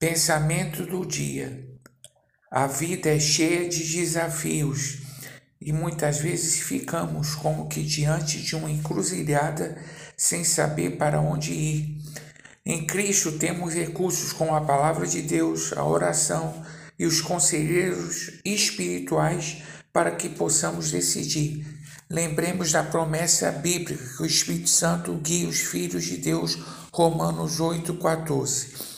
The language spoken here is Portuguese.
Pensamento do dia. A vida é cheia de desafios e muitas vezes ficamos como que diante de uma encruzilhada sem saber para onde ir. Em Cristo temos recursos como a palavra de Deus, a oração e os conselheiros espirituais para que possamos decidir. Lembremos da promessa bíblica que o Espírito Santo guia os filhos de Deus, Romanos 8,14.